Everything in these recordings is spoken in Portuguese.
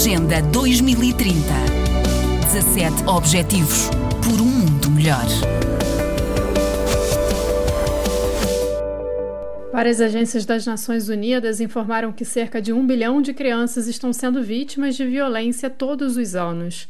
Agenda 2030. 17 Objetivos por um mundo melhor. Várias agências das Nações Unidas informaram que cerca de um bilhão de crianças estão sendo vítimas de violência todos os anos.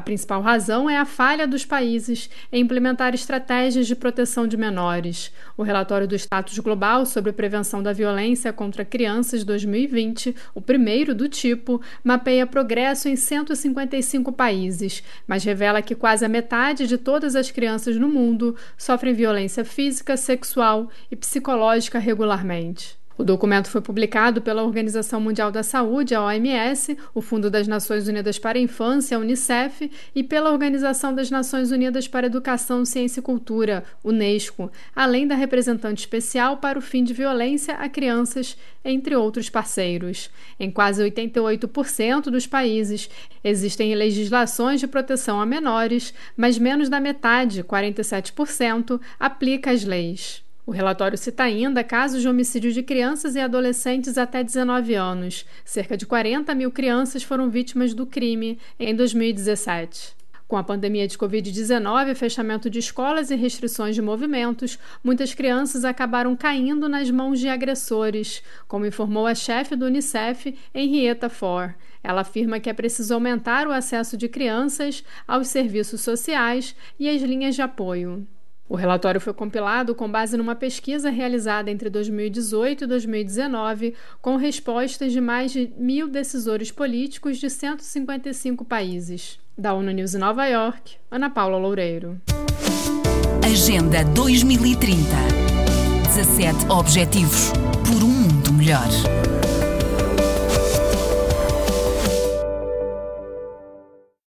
A principal razão é a falha dos países em implementar estratégias de proteção de menores. O relatório do Status Global sobre Prevenção da Violência contra Crianças 2020, o primeiro do tipo, mapeia progresso em 155 países, mas revela que quase a metade de todas as crianças no mundo sofrem violência física, sexual e psicológica regularmente. O documento foi publicado pela Organização Mundial da Saúde, a OMS, o Fundo das Nações Unidas para a Infância, a Unicef, e pela Organização das Nações Unidas para Educação, Ciência e Cultura, Unesco, além da representante especial para o fim de violência a crianças, entre outros parceiros. Em quase 88% dos países existem legislações de proteção a menores, mas menos da metade, 47%, aplica as leis. O relatório cita ainda casos de homicídio de crianças e adolescentes até 19 anos. Cerca de 40 mil crianças foram vítimas do crime em 2017. Com a pandemia de Covid-19, fechamento de escolas e restrições de movimentos, muitas crianças acabaram caindo nas mãos de agressores, como informou a chefe do Unicef, Henrietta Ford. Ela afirma que é preciso aumentar o acesso de crianças aos serviços sociais e às linhas de apoio. O relatório foi compilado com base numa pesquisa realizada entre 2018 e 2019, com respostas de mais de mil decisores políticos de 155 países. Da ONU News em Nova York, Ana Paula Loureiro. Agenda 2030 17 Objetivos por um mundo melhor.